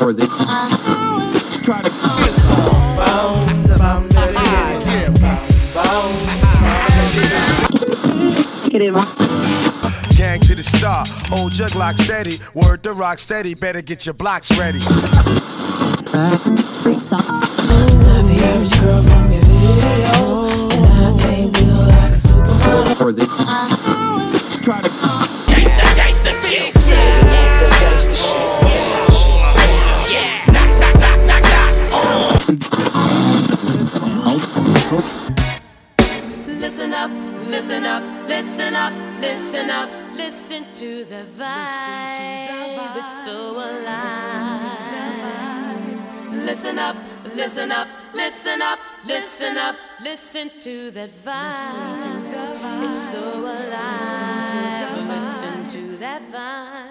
Try to Gang to the star, old jug lock steady. Word to rock steady, better get your blocks ready. the average girl from your video, and I ain't built like a supermodel. try to listen up, listen up, listen up, listen to the vibe. It's so alive. Listen up, listen up, listen up, listen up, listen to that vibe. It's so alive. Listen to that vibe.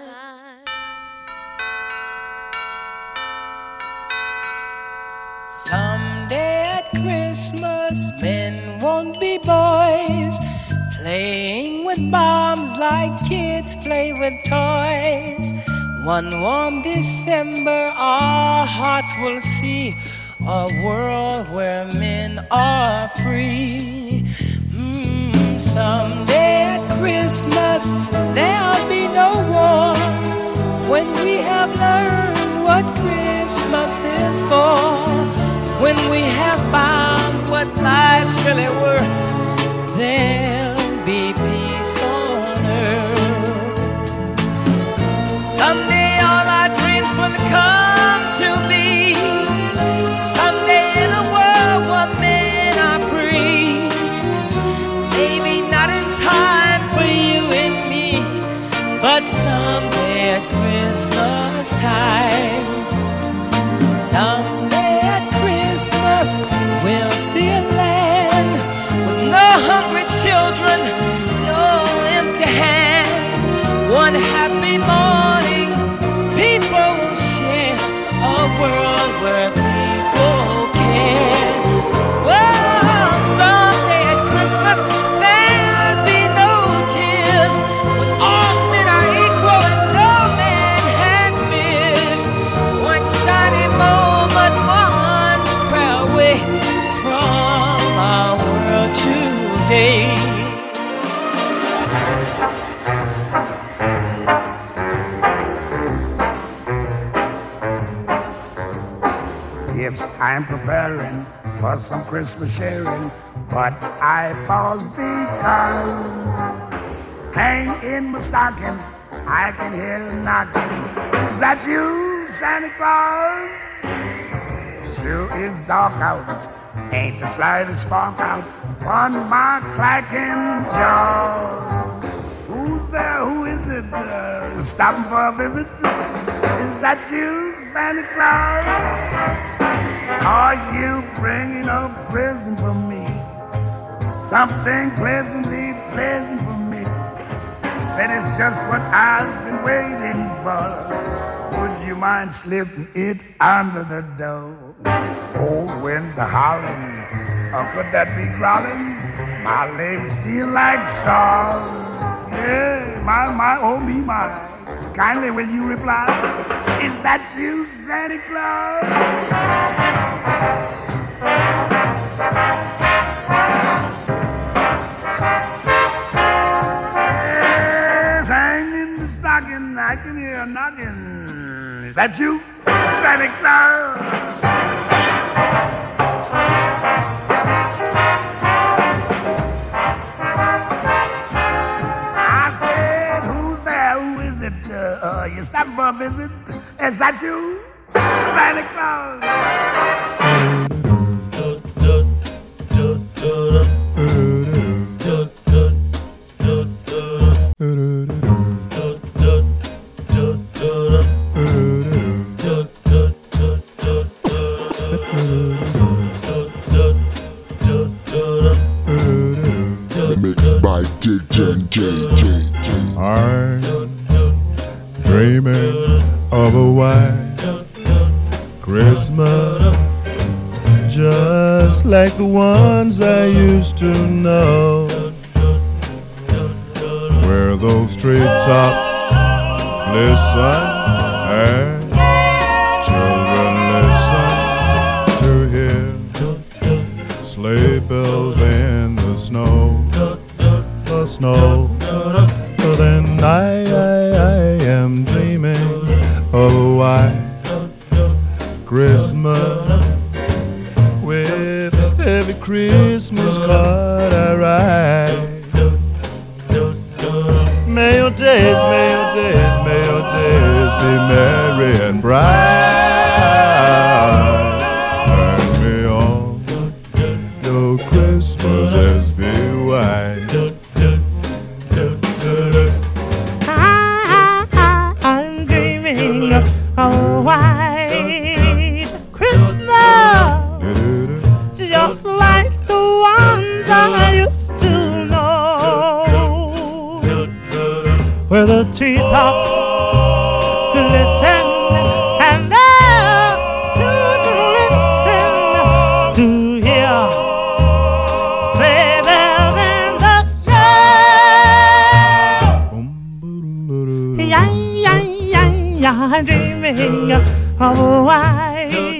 Someday at Christmas, men won't be boys, playing with bombs like kids play with toys. One warm December, our hearts will see a world where men are free. Mm, someday at Christmas, there'll be no wars when we have learned what Christmas is for. When we have found what life's really worth, there'll be peace on earth. Someday all our dreams will come to be. Someday in a world where men are free. Maybe not in time for you and me, but someday at Christmas time. Hand. One I'm preparing for some Christmas sharing, but I pause because hang in my stocking, I can hear a knocking. Is that you, Santa Claus? Sure is dark out, ain't the slightest spark out on my clacking jaw. Who's there? Who is it? Uh, stopping for a visit? Is that you, Santa Claus? Are you bringing a present for me? Something pleasantly pleasant for me. That is just what I've been waiting for. Would you mind slipping it under the door? Old winds are howling. Or could that be growling? My legs feel like stars. Yeah, my, my, oh me, my. Kindly will you reply? Is that you, Santa Claus? Yes, hang in the stocking, I can hear a knocking. Is that you, Santa Claus? Uh, you stopping for a visit? Is that you, Santa Claus? Yeah, yeah, I'm dreaming of a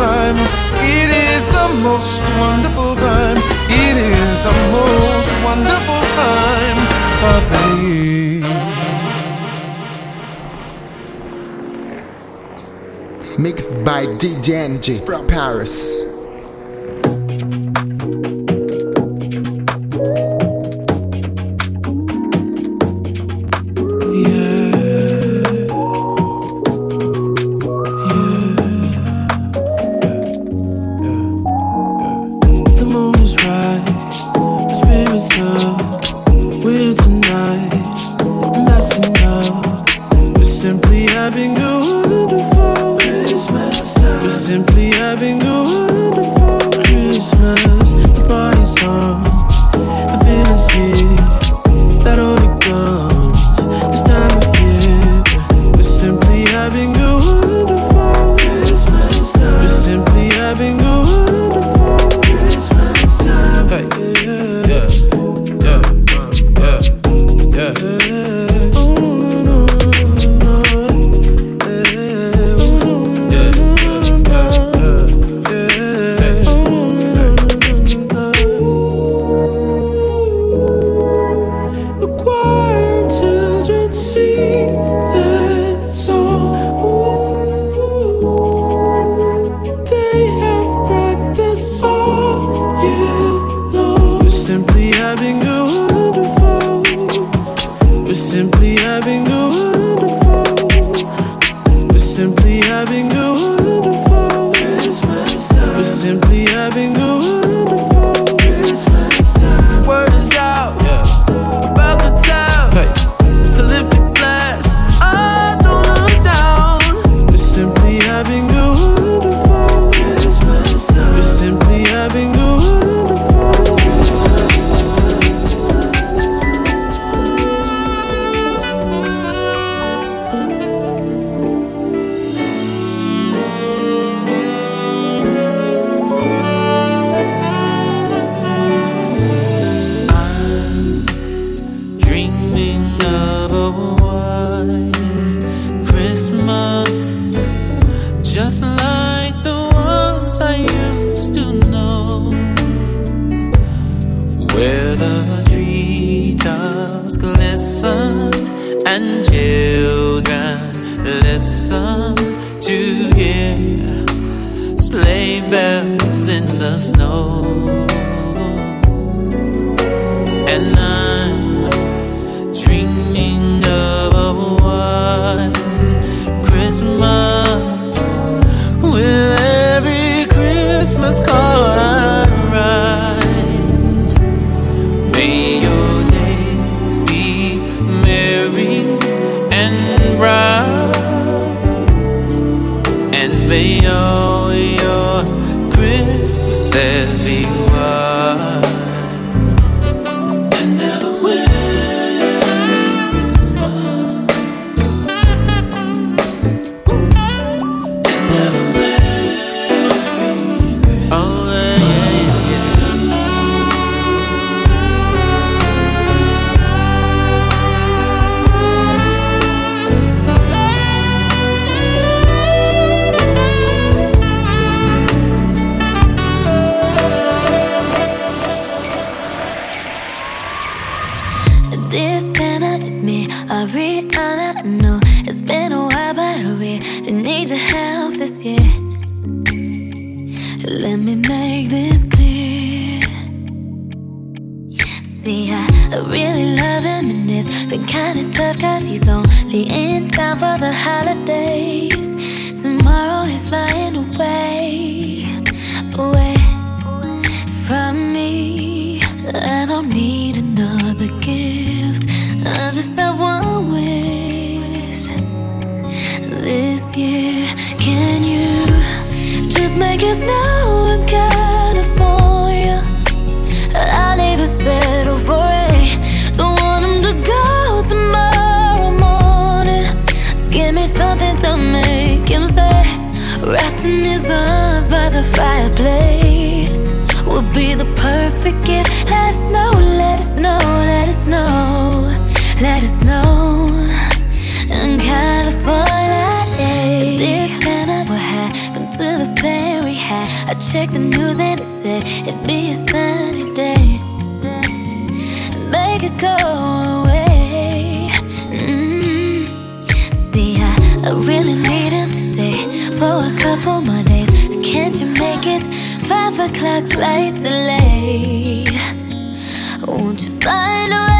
time. It is the most wonderful time. It is the most wonderful time of the year. Mixed by DJ Angie from Paris. I really need him to stay for a couple more days. Can't you make it? Five o'clock flight delay. Won't you find a way?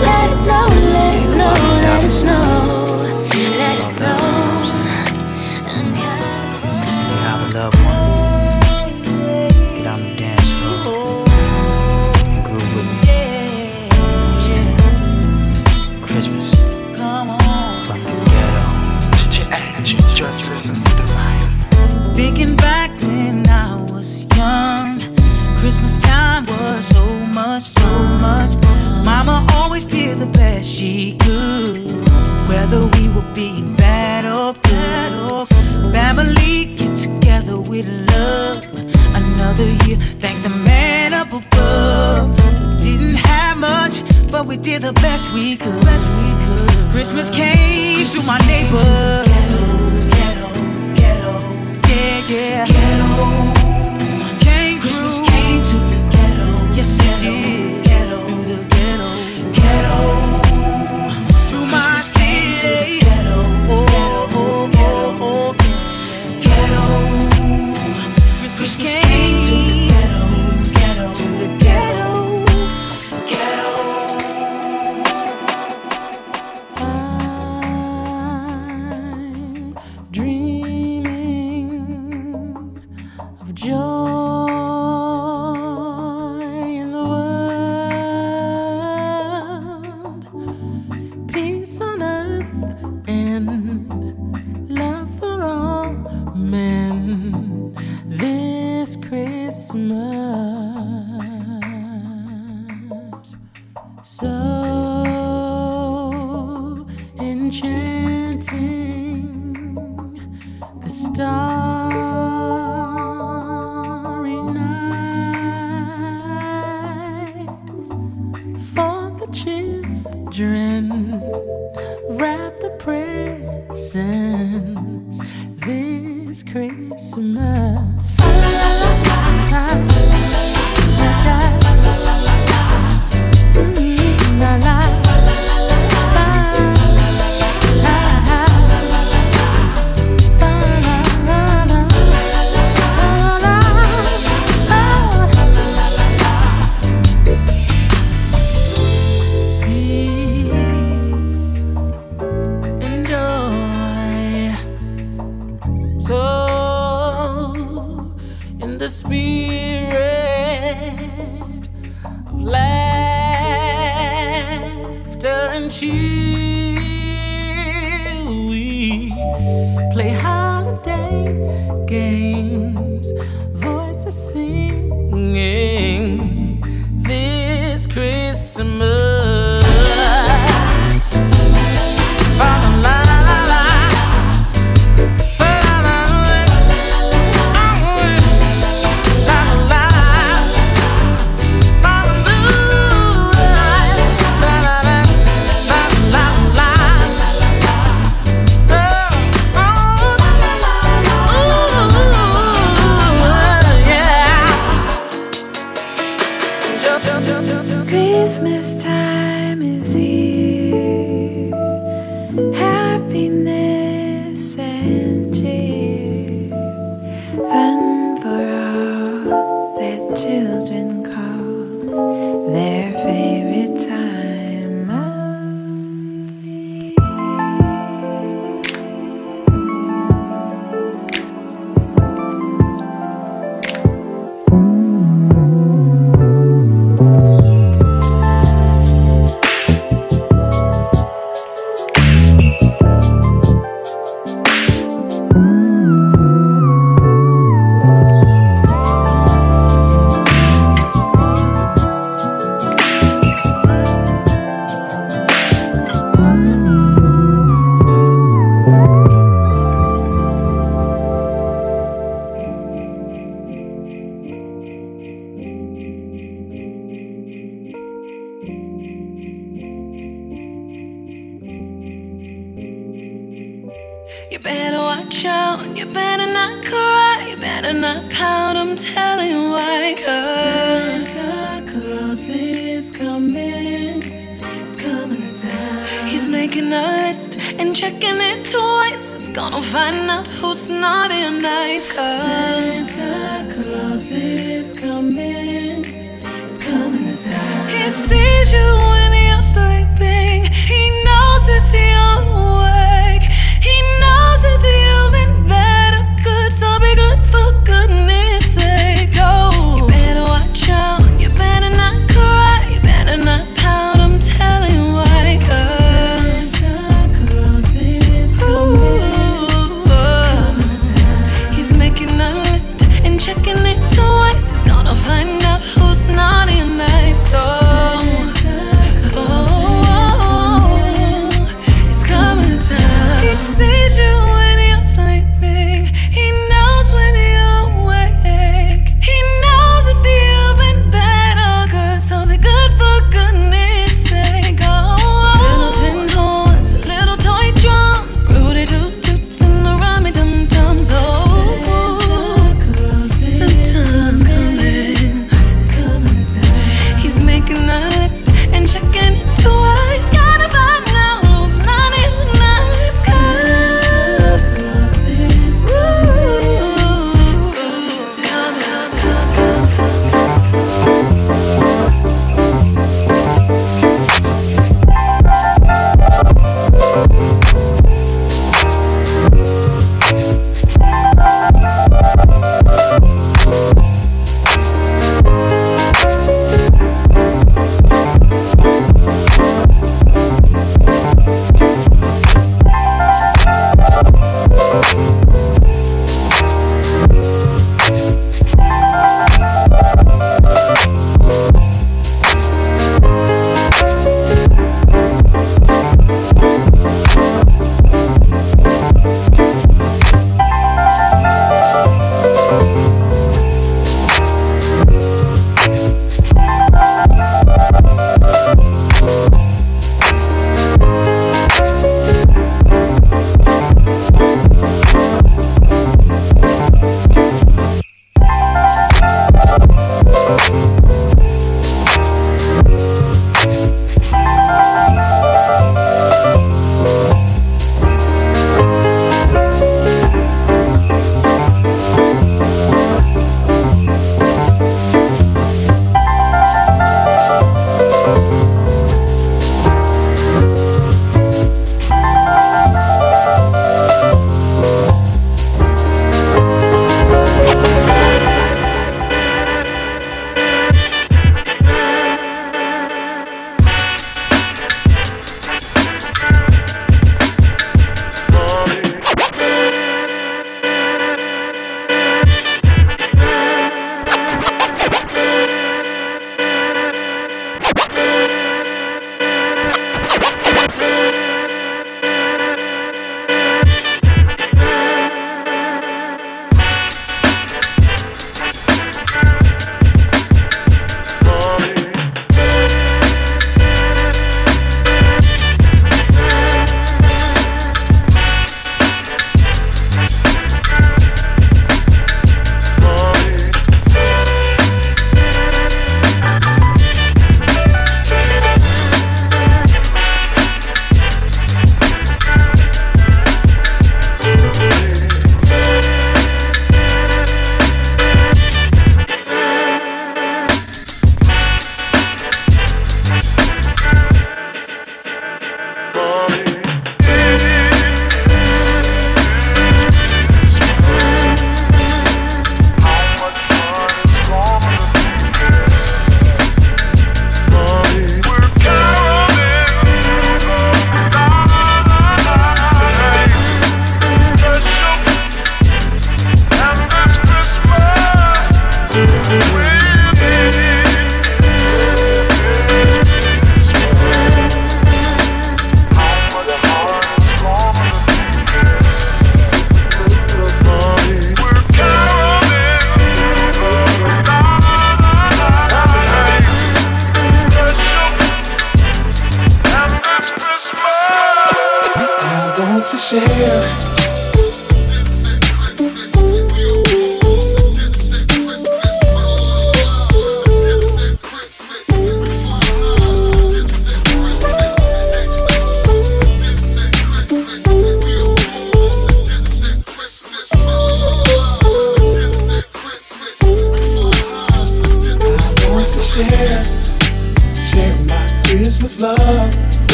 let it know. to my neighbors.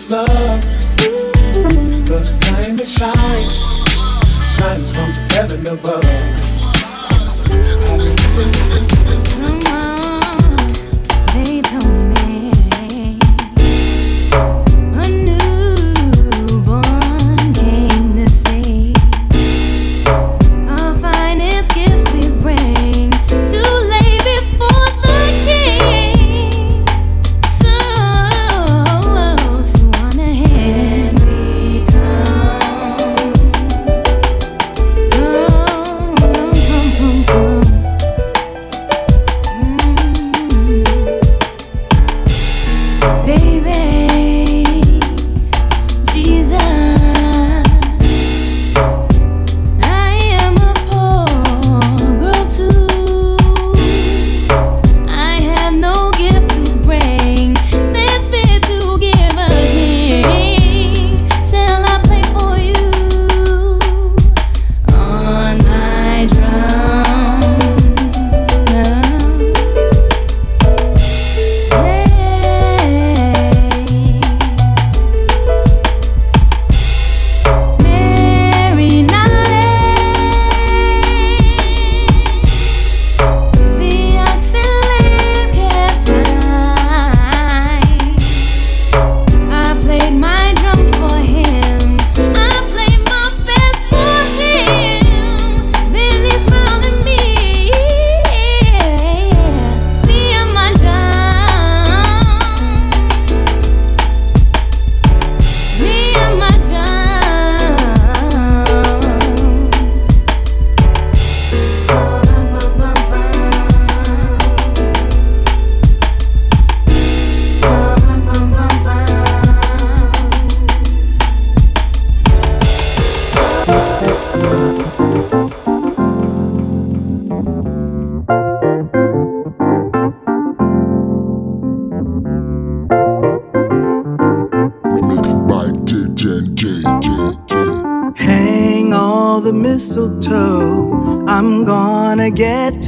is love, the kind that shines, shines from heaven above.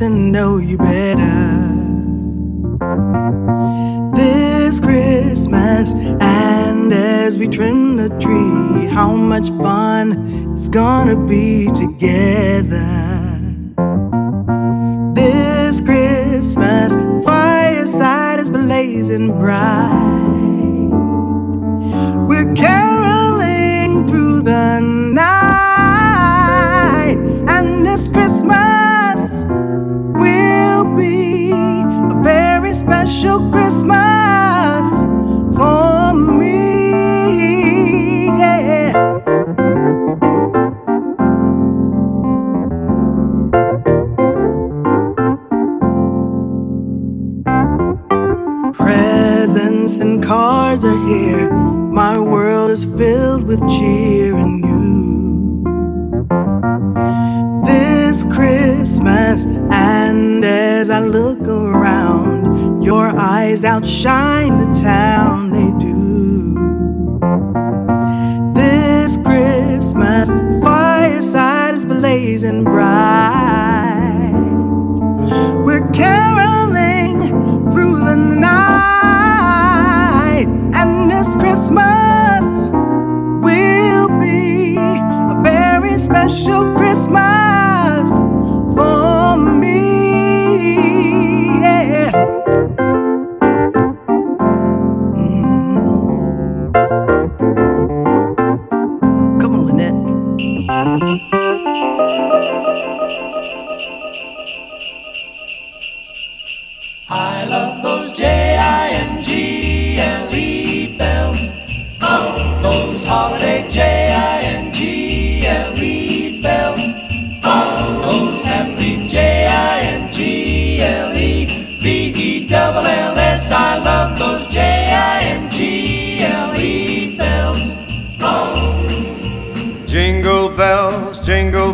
to know you better. This Christmas, and as we trim the tree, how much fun it's gonna be together.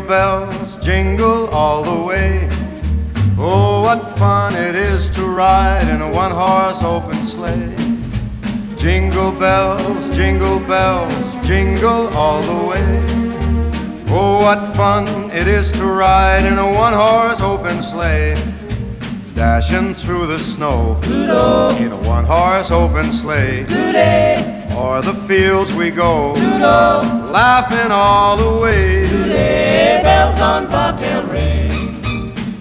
Bells, jingle all the way. Oh, what fun it is to ride in a one horse open sleigh. Jingle bells, jingle bells, jingle all the way. Oh, what fun it is to ride in a one horse open sleigh. Dashing through the snow in a one horse open sleigh. O'er the fields we go, laughing all the way. Today, bells on bobtail ring,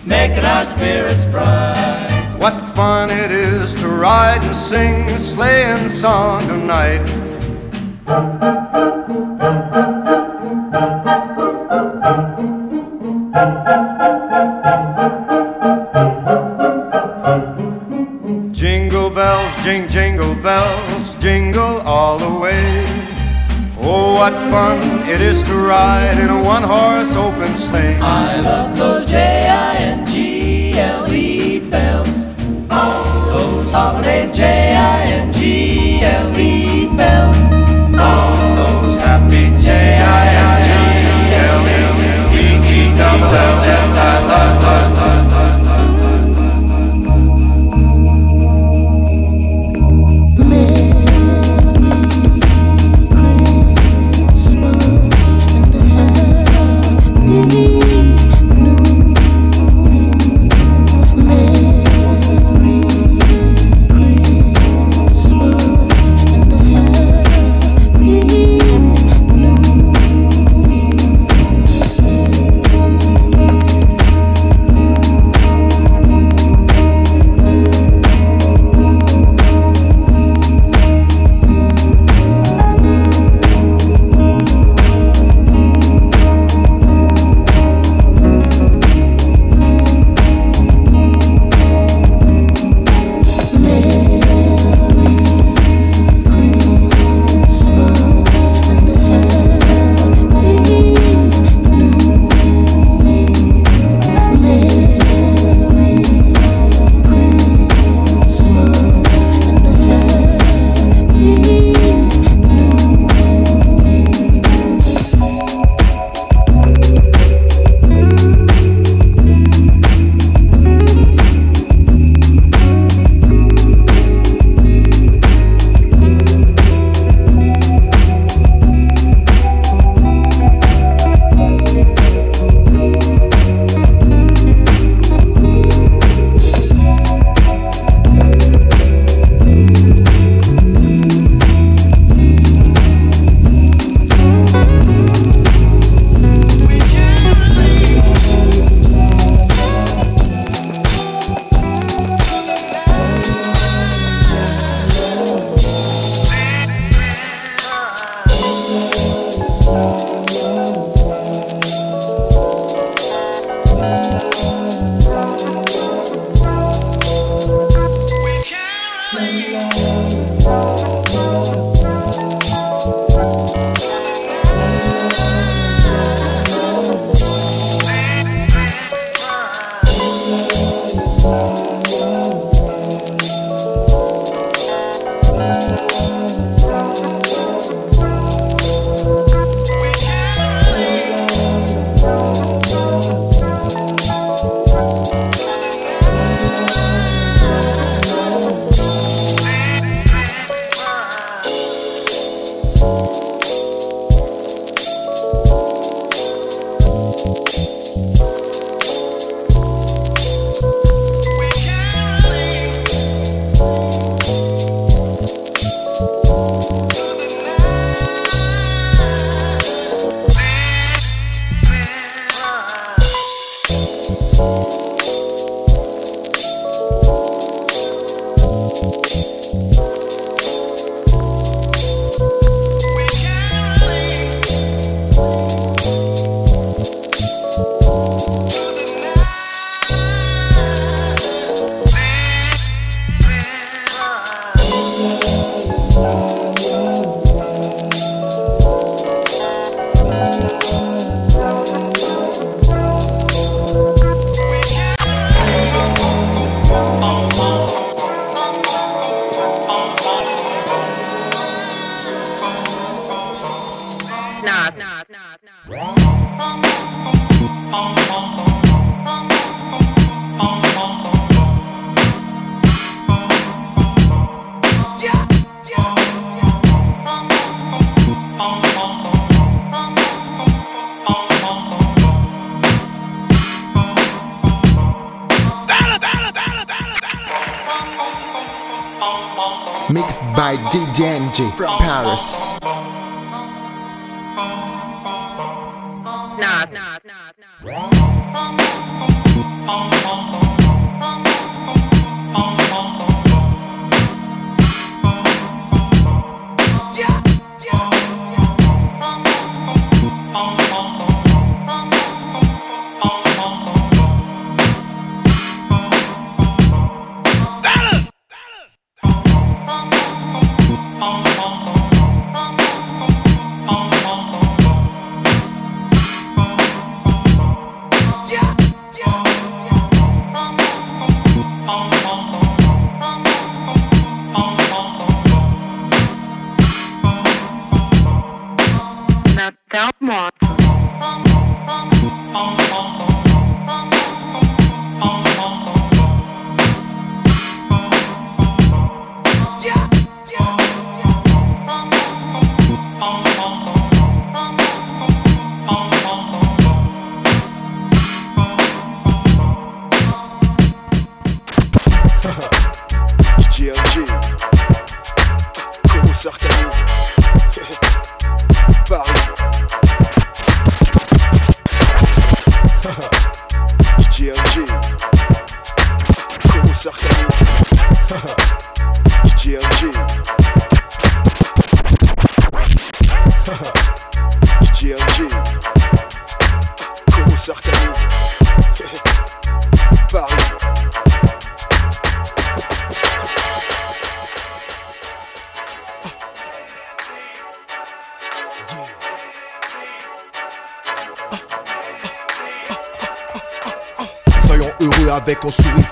making our spirits bright. What fun it is to ride and sing a sleighing song tonight. Jingle bells, jing, jingle bells, jingle all the way. Oh, what fun it is to ride in a one horse open sleigh. I love those J-I-N-G-L-E bells. Those holiday J-I-N-G-L-E bells. Those happy J-I-N-G-L-E double L S I love, love, love, love, love,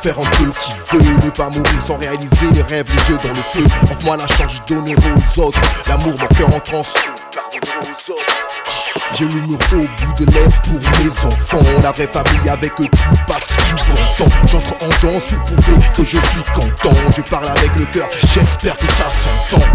faire un peu qui veut, ne pas mourir sans réaliser les rêves, les yeux dans le feu. Offre-moi la chance donner aux autres, l'amour, mon cœur en transe, aux autres. J'ai le mur au bout de lèvres pour mes enfants. La vraie famille avec eux, tu passes du bon temps. J'entre en danse pour prouver que je suis content. Je parle avec le cœur, j'espère que ça s'entend.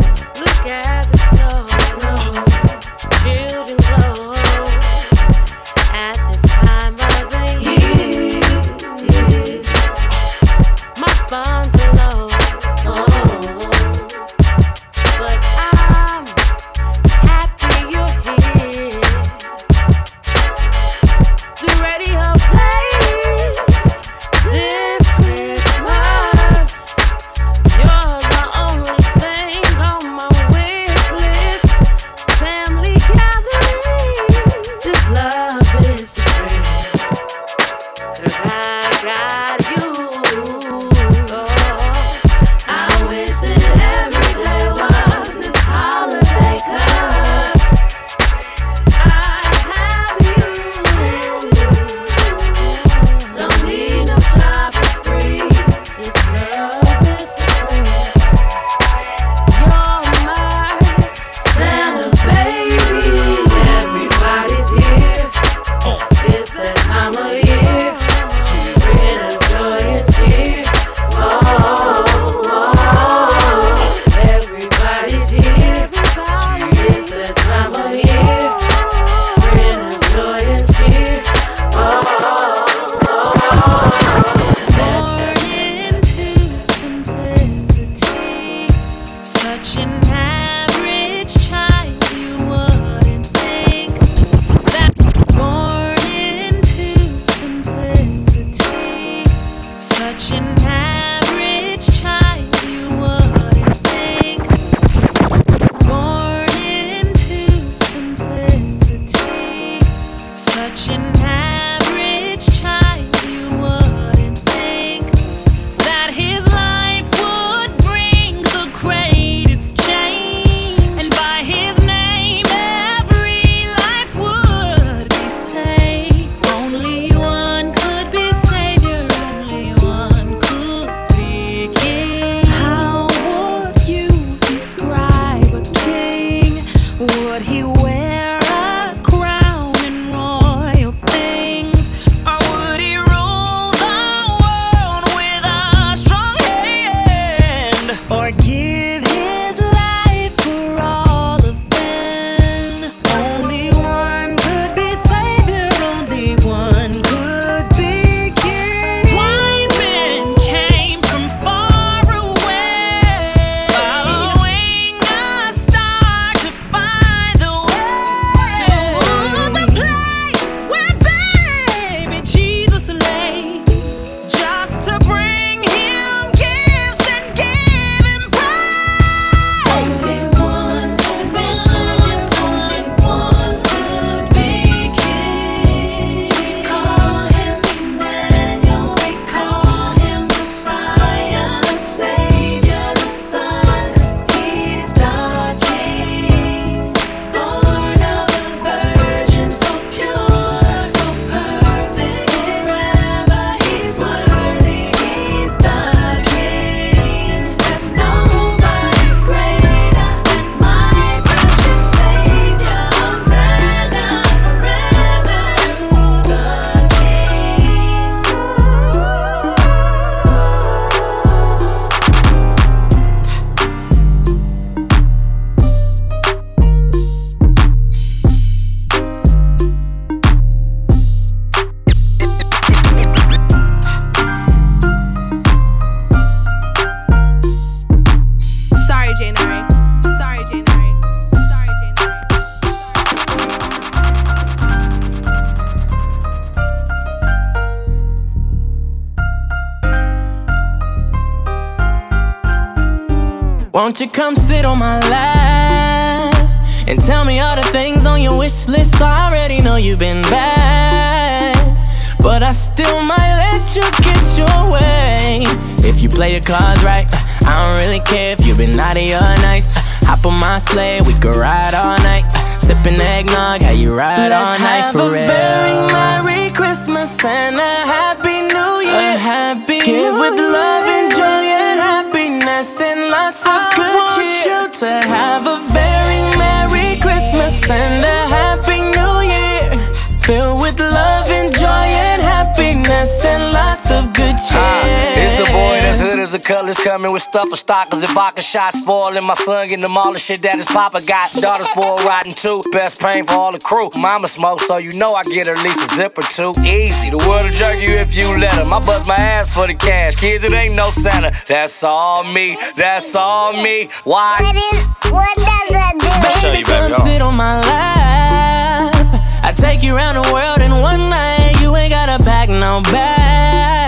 Boy that's hood as a cutlass coming with stuff for stockers. If I can shot spoiling my son, getting them all the shit that his papa got. Daughter spoiled rotten too. Best pain for all the crew. Mama smoke, so you know I get at least a zip or two. Easy, the world will jerk you if you let him. I bust my ass for the cash. Kids, it ain't no Santa. That's all me. That's all me. Why? What, is, what does that do? Show you, baby. Come sit on my lap. I take you around the world in one night. You ain't gotta pack no bags.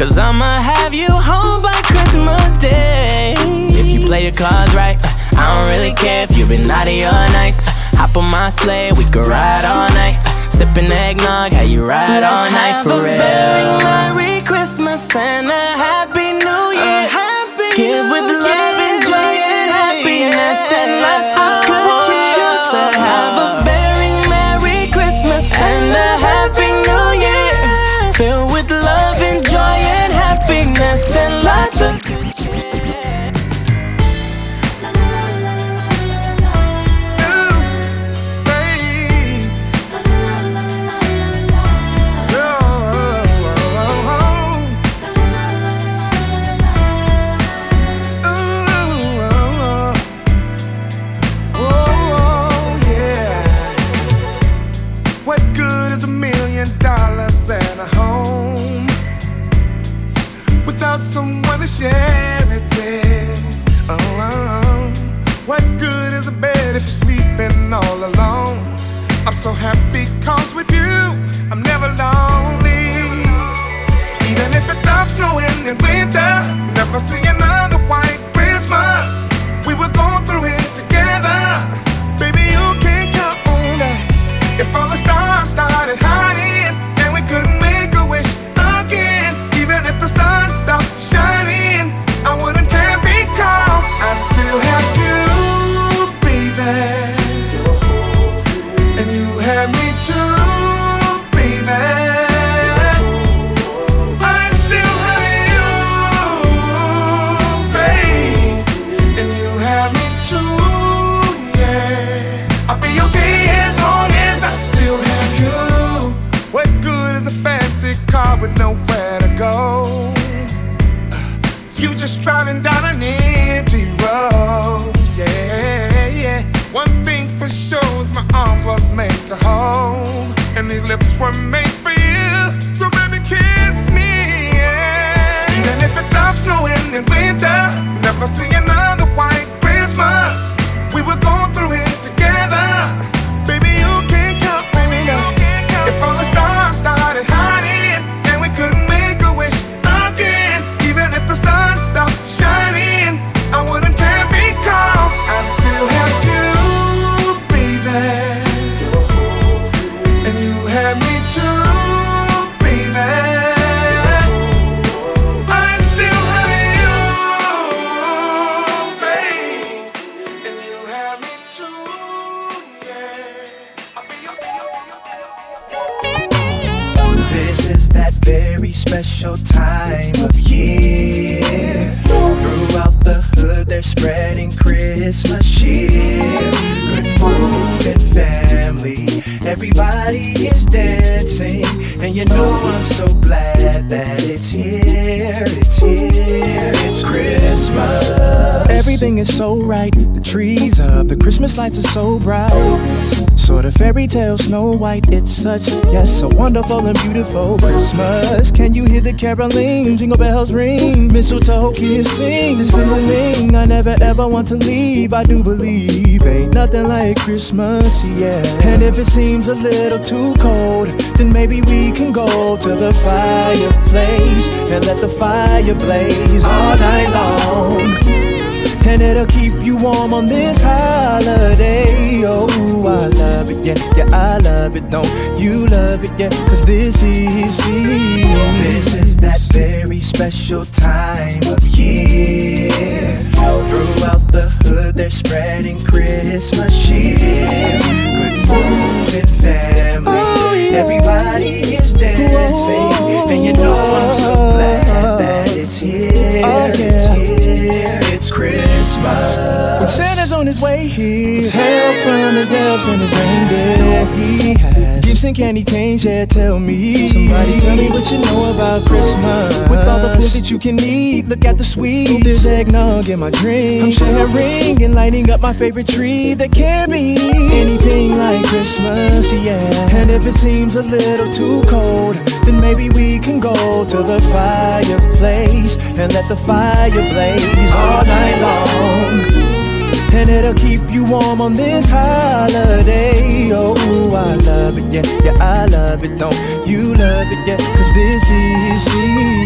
Cause I'ma have you home by Christmas Day. If you play your cards right, uh, I don't really care if you've been naughty or nice. Uh, hop on my sleigh, we could ride all night. Uh, Sipping eggnog, how you ride all Let's night have for a real. very Merry Christmas and a Happy New Year. Give with love and joy and happiness and lots of good Christmas lights are so bright. Sort of fairy tale, Snow White. It's such, yes, a wonderful and beautiful Christmas. Can you hear the caroling? Jingle bells ring, mistletoe kissing. This feeling I never ever want to leave. I do believe ain't nothing like Christmas, yeah. And if it seems a little too cold, then maybe we can go to the fireplace and let the fire blaze all night long. And it'll keep warm on this holiday. Oh, I love it, yeah, yeah, I love it. Don't you love it, yeah? Cause this is This is that very special time of year. Throughout the hood, they're spreading Christmas cheer. Good food and family. Oh, Everybody is dancing. And you know I'm so glad that it's here. Oh, it's here. Christmas. When Santa's on his way here, help from his elves and his reindeer. He has and candy canes, yeah, tell me. Somebody tell me what you know about Christmas. With all the food that you can eat, look at the sweets. There's eggnog in my drink. I'm sharing and lighting up my favorite tree. There can't be anything like Christmas, yeah. And if it seems a little too cold, then maybe we can go to the fireplace and let the fire blaze all night long. And it'll keep you warm on this holiday. Oh, I love it, yeah, yeah, I love it. Don't you love it, yeah? Cause this is This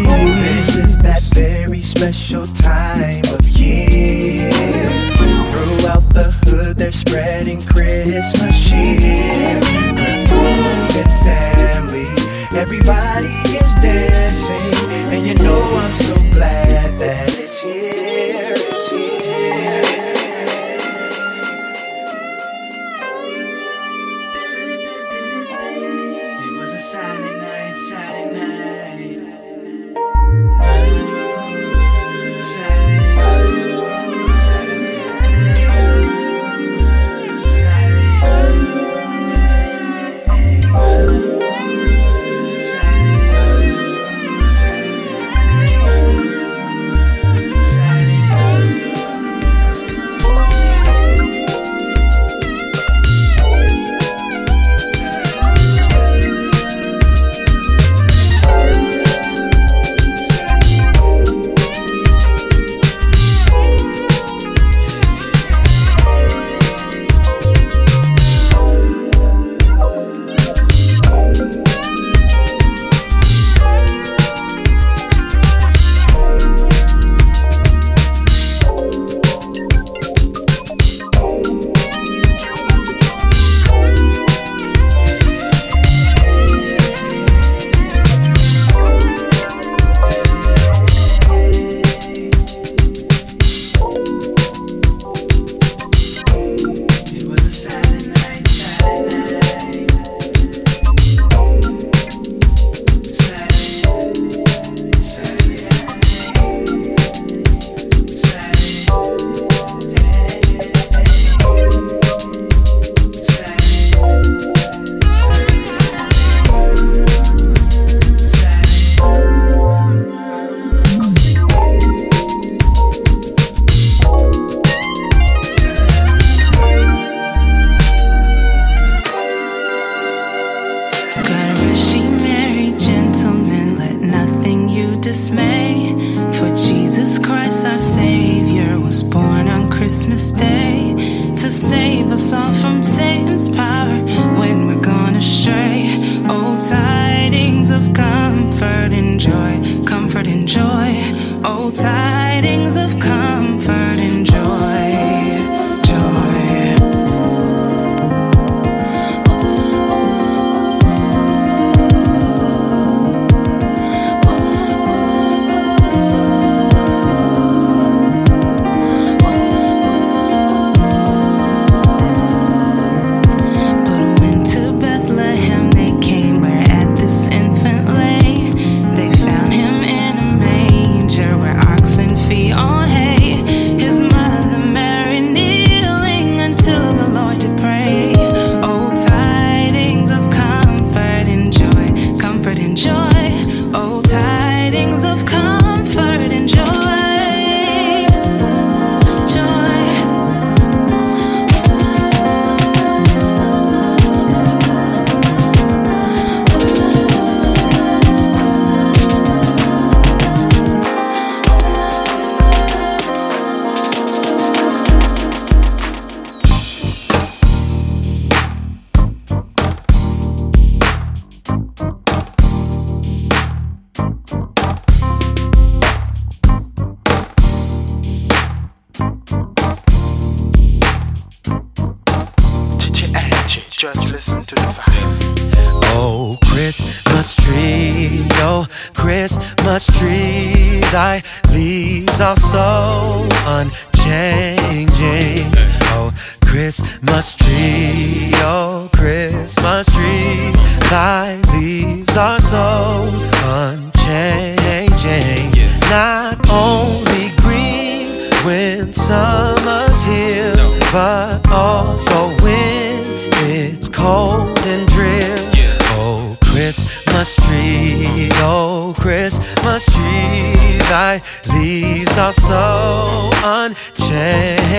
so unchanging.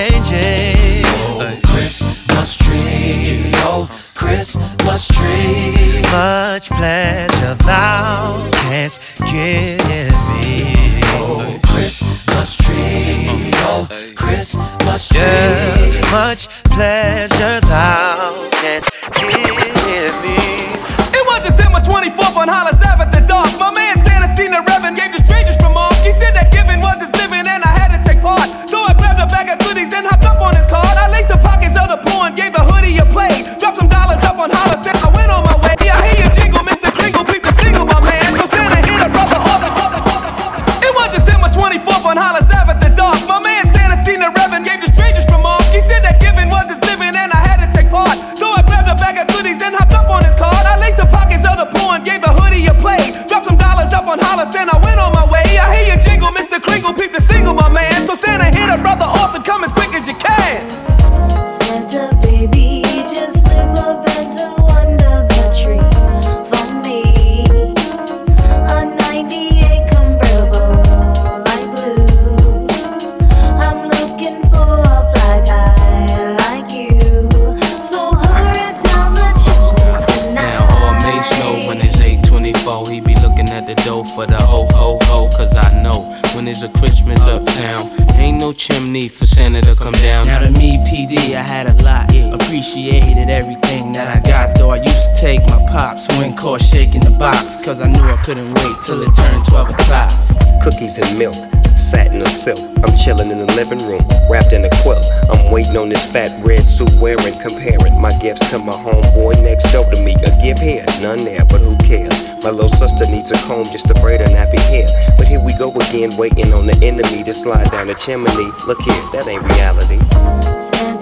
Oh, Christmas tree, oh, Christmas tree, much pleasure thou canst give me. Oh, Christmas tree, oh, Christmas tree, yeah, much pleasure thou canst give me. It was December 24th on Hollis couldn't wait till it turned 12 o'clock. Cookies and milk, satin or silk. I'm chilling in the living room, wrapped in a quilt. I'm waiting on this fat red suit wearing, comparing my gifts to my homeboy next door to me. A gift here, none there, but who cares? My little sister needs a comb just to braid her nappy hair. But here we go again, waiting on the enemy to slide down the chimney. Look here, that ain't reality.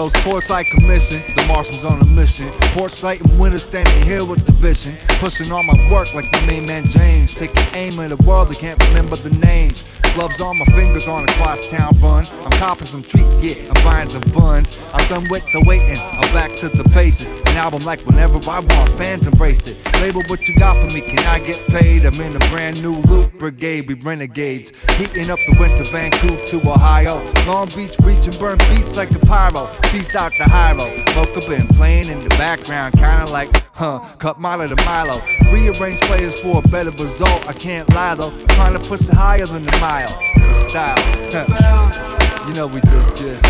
Goes Portside Commission, the Marshals on a mission. Portside and Winter standing here with the vision. Pushing all my work like the main man James. Taking aim at the world, they can't remember the names. Gloves on my fingers on a crosstown run. I'm copping some treats, yeah, I'm buying some buns. I'm done with the waiting, I'm back to the paces. An album like whenever I want, fans embrace it. Label what you got for me, can I get paid? I'm in a brand new loop brigade, we renegades. Heating up the winter Vancouver to Ohio. Long Beach, reach and burn beats like a pyro. Peace out to Hyro. Moka been playing in the background, kinda like, huh, cut Milo to Milo. Rearrange players for a better result, I can't lie though. Trying to push it higher than the mile. For style, you know we just, just,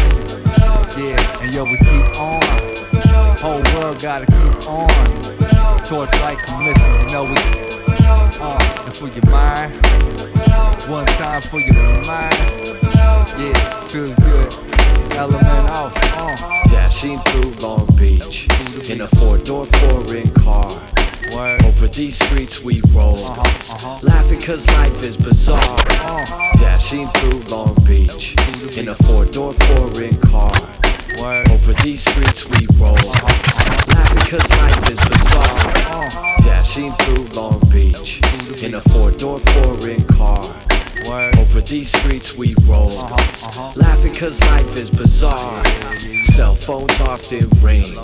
yeah, and yo, we keep on. Whole world gotta keep on. Torchlight commission, you know we, uh, and for your mind, one time for your mind, yeah, feels good. Element out, uh. Dashing through Long Beach in a four-door foreign car. Over these streets we roll, laughing cause life is bizarre. Dashing through Long Beach in a four-door foreign car. Over these streets we roll, laughing cause life is bizarre. Dashing through Long Beach in a four-door foreign car. Over these streets we roll, laughing cause life is bizarre. Cell phones often ring,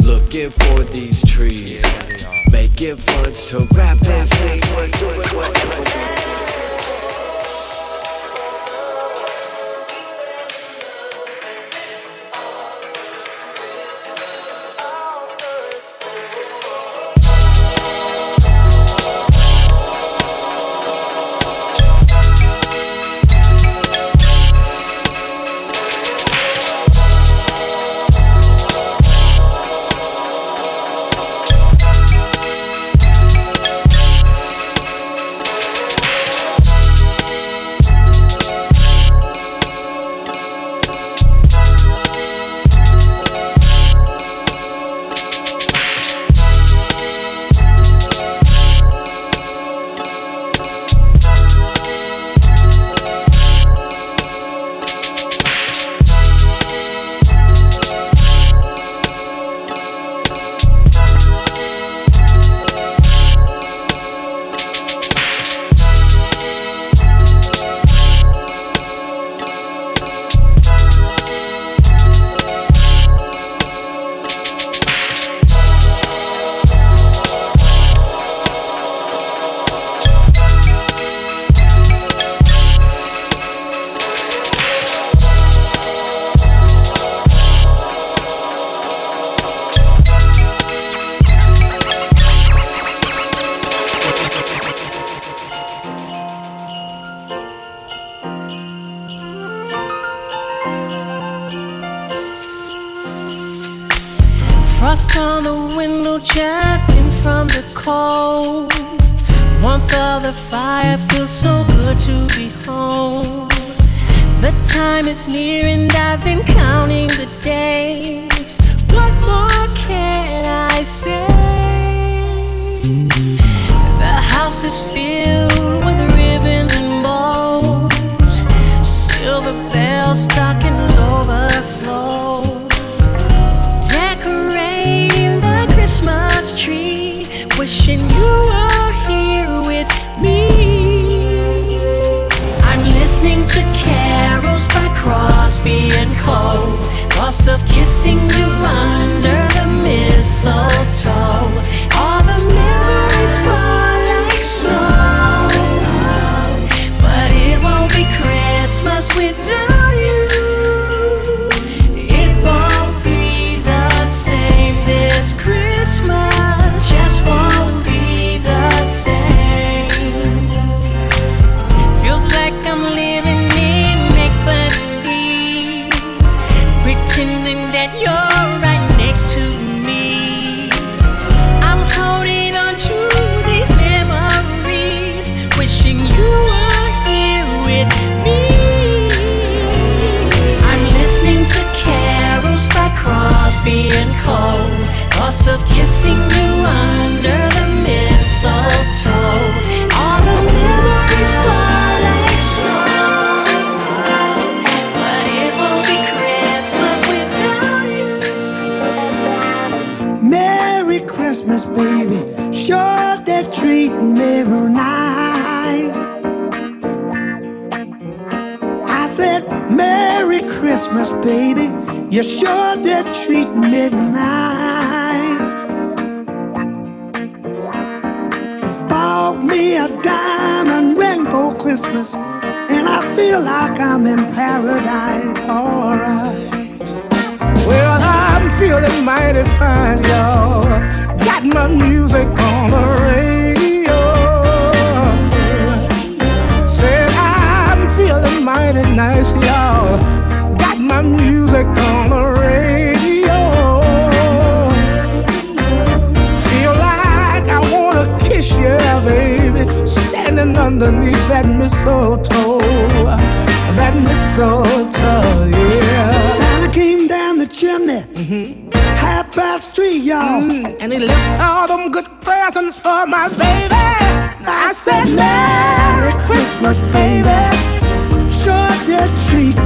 looking for these trees, making funds to rap and sing. pretending that you're baby. You sure did treat me nice. Bought me a diamond ring for Christmas, and I feel like I'm in paradise. Alright. Well, I'm feeling mighty fine, y'all. Got my music on the radio. underneath that mistletoe, that mistletoe, yeah. Santa came down the chimney, mm-hmm. half past three, y'all, mm-hmm. and he left all them good presents for my baby. I said, Merry Christmas, baby. Sure did treat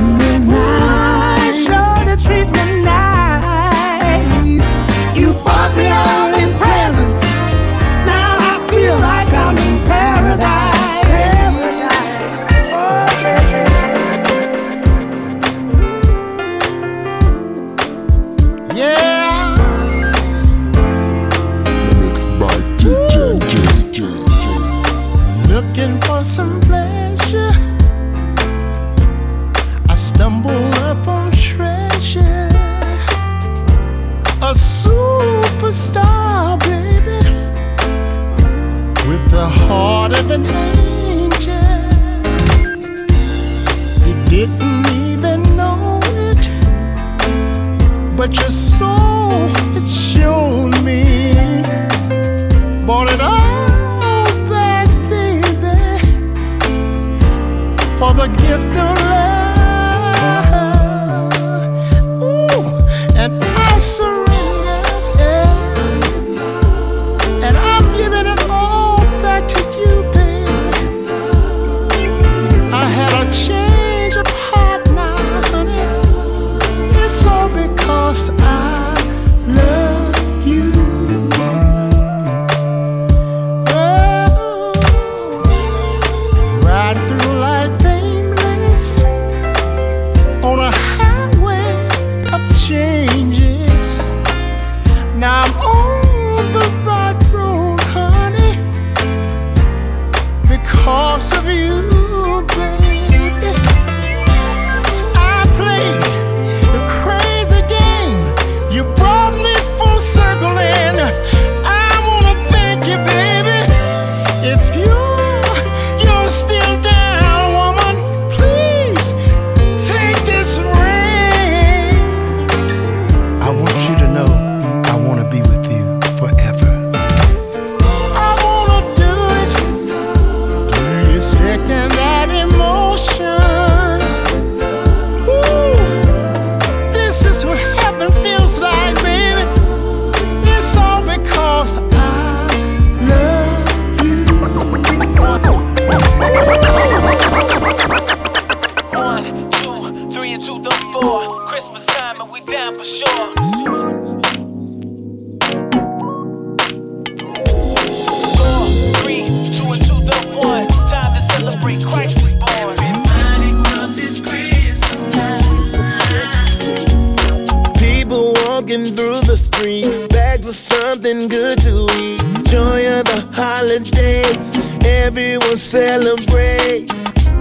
for something good to eat. Joy of the holidays, everyone celebrate.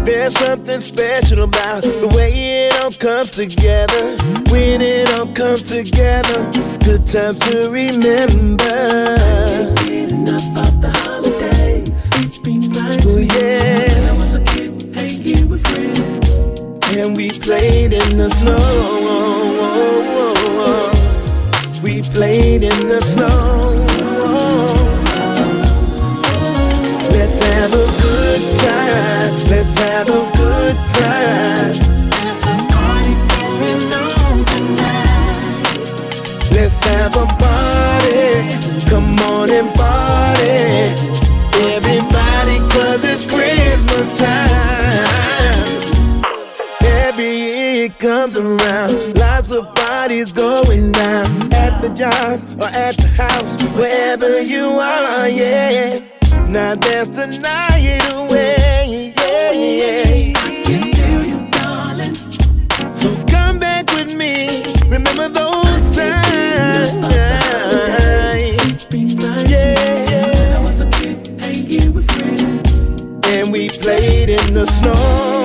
There's something special about the way it all comes together. When it all comes together, good times to remember. Can't get enough of the holidays. It reminds me yeah. when I was a kid hanging with friends. And we played in the snow. Played in the snow. Let's have a good time. Let's have a good time. There's a party going on tonight. Let's have a party. Come on and party. Everybody, cause it's Christmas time. Every year it comes around, parties going down at the job or at the house, wherever you are, yeah. Now there's the night away, yeah, yeah. I can feel you, darling. So come back with me, remember those times. Yeah, I was a kid hanging with friends, and we played in the snow.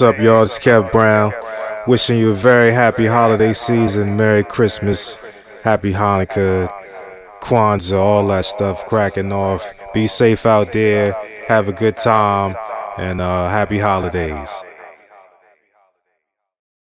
What's up, y'all? It's Kev Brown. Wishing you a very happy holiday season, Merry Christmas, Happy Hanukkah, Kwanzaa, all that stuff cracking off. Be safe out there, have a good time, and uh, happy holidays.